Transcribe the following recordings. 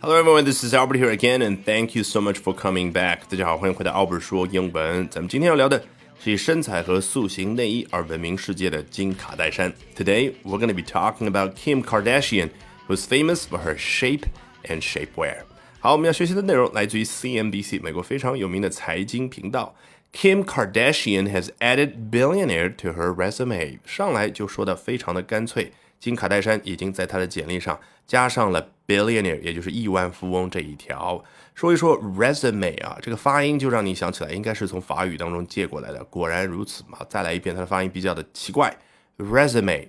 Hello everyone, this is Albert here again, and thank you so much for coming back. 大家好，欢迎回到 Albert 说英文。咱们今天要聊的是以身材和塑形内衣而闻名世界的金卡戴珊。Today we're going to be talking about Kim Kardashian, who's famous for her shape and shapewear. 好，我们要学习的内容来自于 CNBC 美国非常有名的财经频道。Kim Kardashian has added billionaire to her resume。上来就说的非常的干脆。 金卡戴珊已经在她的简历上加上了 billionaire，也就是亿万富翁这一条。说一说 resume 啊，这个发音就让你想起来应该是从法语当中借过来的。果然如此嘛，再来一遍，它的发音比较的奇怪。resume，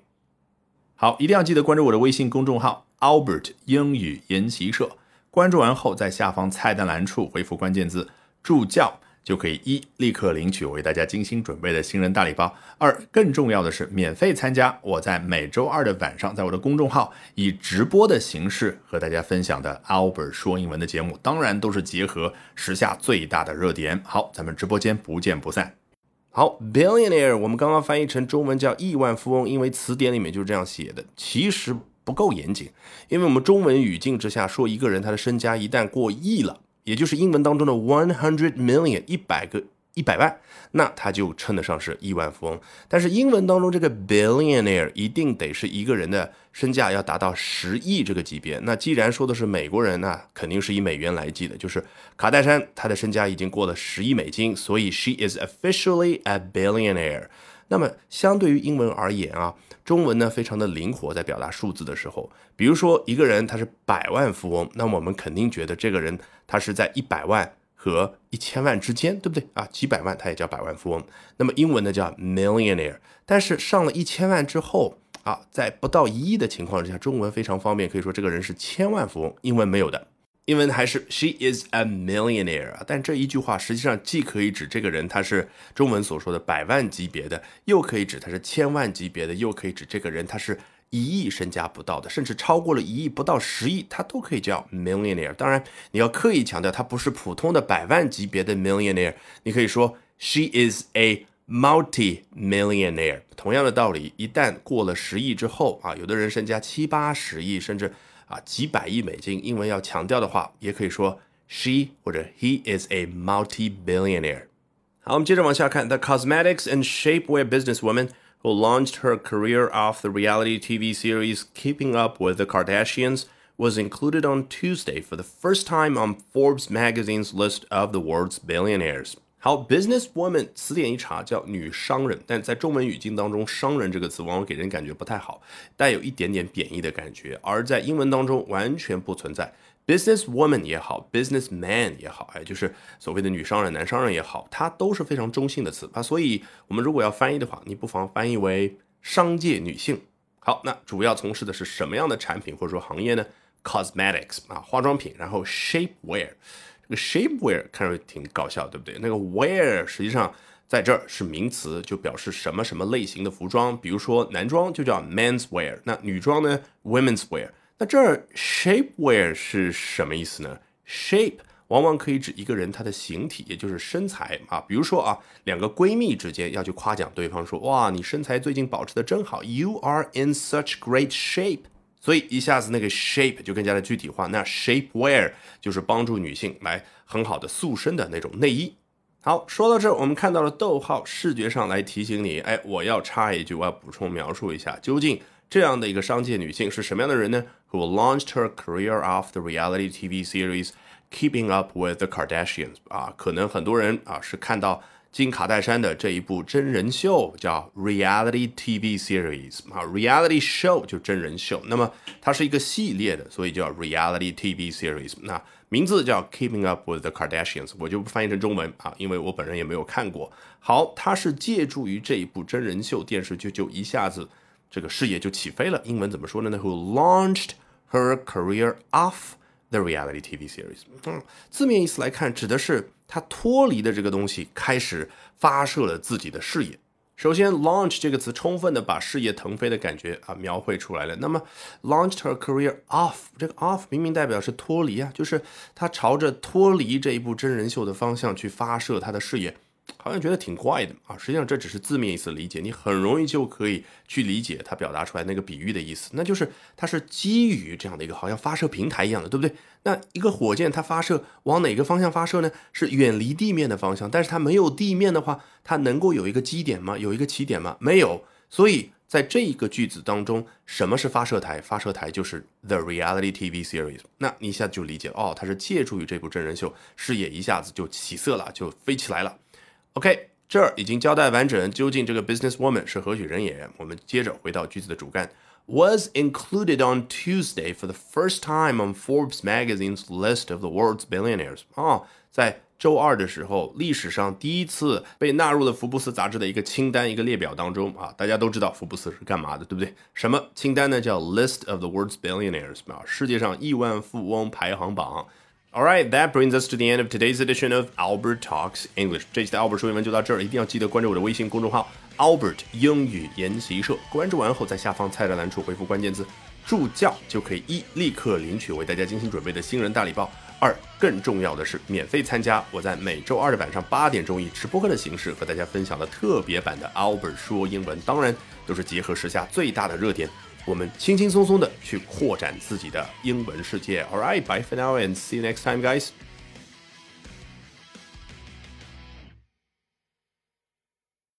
好，一定要记得关注我的微信公众号 Albert 英语研习社。关注完后，在下方菜单栏处回复关键字助教。就可以一立刻领取我为大家精心准备的新人大礼包。二，更重要的是免费参加我在每周二的晚上，在我的公众号以直播的形式和大家分享的 Albert 说英文的节目，当然都是结合时下最大的热点。好，咱们直播间不见不散。好，billionaire 我们刚刚翻译成中文叫亿万富翁，因为词典里面就是这样写的，其实不够严谨，因为我们中文语境之下说一个人他的身家一旦过亿了。也就是英文当中的 one hundred million 一百个一百万，那他就称得上是亿万富翁。但是英文当中这个 billionaire 一定得是一个人的身价要达到十亿这个级别。那既然说的是美国人，那肯定是以美元来计的。就是卡戴珊，她的身家已经过了十亿美金，所以 she is officially a billionaire。那么相对于英文而言啊，中文呢非常的灵活，在表达数字的时候，比如说一个人他是百万富翁，那我们肯定觉得这个人他是在一百万和一千万之间，对不对啊？几百万他也叫百万富翁。那么英文呢叫 millionaire，但是上了一千万之后啊，在不到一亿的情况之下，中文非常方便，可以说这个人是千万富翁，英文没有的。英文还是 she is a millionaire 啊，但这一句话实际上既可以指这个人他是中文所说的百万级别的，又可以指他是千万级别的，又可以指这个人他是一亿身家不到的，甚至超过了一亿不到十亿，他都可以叫 millionaire。当然，你要刻意强调他不是普通的百万级别的 millionaire，你可以说 she is a multi-millionaire。同样的道理，一旦过了十亿之后啊，有的人身家七八十亿，甚至。啊，几百亿美金，英文要强调的话，也可以说 she 或者 he is a multi-billionaire。好，我们接着往下看，the cosmetics and shapewear businesswoman who launched her career off the reality TV series Keeping Up with the Kardashians was included on Tuesday for the first time on Forbes magazine's list of the world's billionaires. 好，business woman 词典一查叫女商人，但在中文语境当中，商人这个词往往给人感觉不太好，带有一点点贬义的感觉，而在英文当中完全不存在。business woman 也好，business man 也好，哎，就是所谓的女商人、男商人也好，它都是非常中性的词啊。所以，我们如果要翻译的话，你不妨翻译为商界女性。好，那主要从事的是什么样的产品或者说行业呢？cosmetics 啊，化妆品，然后 shapewear。这个 shapewear 看着挺搞笑，对不对？那个 wear 实际上在这儿是名词，就表示什么什么类型的服装。比如说男装就叫 men's wear，那女装呢 women's wear。那这儿 shapewear 是什么意思呢？shape 往往可以指一个人他的形体，也就是身材啊。比如说啊，两个闺蜜之间要去夸奖对方说，哇，你身材最近保持的真好，you are in such great shape。所以一下子那个 shape 就更加的具体化，那 shapewear 就是帮助女性来很好的塑身的那种内衣。好，说到这，我们看到了逗号，视觉上来提醒你，哎，我要插一句，我要补充描述一下，究竟这样的一个商界女性是什么样的人呢？Who launched her career off the reality TV series Keeping Up with the Kardashians？啊，可能很多人啊是看到。金卡戴珊的这一部真人秀叫 Reality TV Series 啊，Reality Show 就真人秀，那么它是一个系列的，所以叫 Reality TV Series。那名字叫 Keeping Up with the Kardashians，我就不翻译成中文啊，因为我本人也没有看过。好，它是借助于这一部真人秀电视剧，就一下子这个事业就起飞了。英文怎么说呢那？Who launched her career off the reality TV series？嗯，字面意思来看，指的是。他脱离的这个东西，开始发射了自己的事业。首先，launch 这个词充分的把事业腾飞的感觉啊描绘出来了。那么，launched her career off，这个 off 明明代表是脱离啊，就是他朝着脱离这一部真人秀的方向去发射他的事业。好像觉得挺怪的啊。实际上这只是字面意思理解，你很容易就可以去理解它表达出来那个比喻的意思，那就是它是基于这样的一个好像发射平台一样的，对不对？那一个火箭它发射往哪个方向发射呢？是远离地面的方向，但是它没有地面的话，它能够有一个基点吗？有一个起点吗？没有，所以。在这一个句子当中，什么是发射台？发射台就是 The Reality TV Series。那你一下就理解哦，它是借助于这部真人秀，视野一下子就起色了，就飞起来了。OK，这儿已经交代完整，究竟这个 Business Woman 是何许人也？我们接着回到句子的主干，Was included on Tuesday for the first time on Forbes magazine's list of the world's billionaires。啊，在周二的时候，历史上第一次被纳入了福布斯杂志的一个清单、一个列表当中啊！大家都知道福布斯是干嘛的，对不对？什么清单呢？叫 List of the World's Billionaires 啊，世界上亿万富翁排行榜。All right, that brings us to the end of today's edition of Albert Talks English。这期的 Albert 说英文就到这儿，一定要记得关注我的微信公众号 Albert 英语研习社。关注完后，在下方菜单栏处回复关键字“助教”，就可以一立刻领取为大家精心准备的新人大礼包。二，更重要的是，免费参加我在每周二的晚上八点钟以直播课的形式和大家分享的特别版的 Albert 说英文，当然都是结合时下最大的热点，我们轻轻松松的去扩展自己的英文世界。All right, bye for now and see you next time, guys.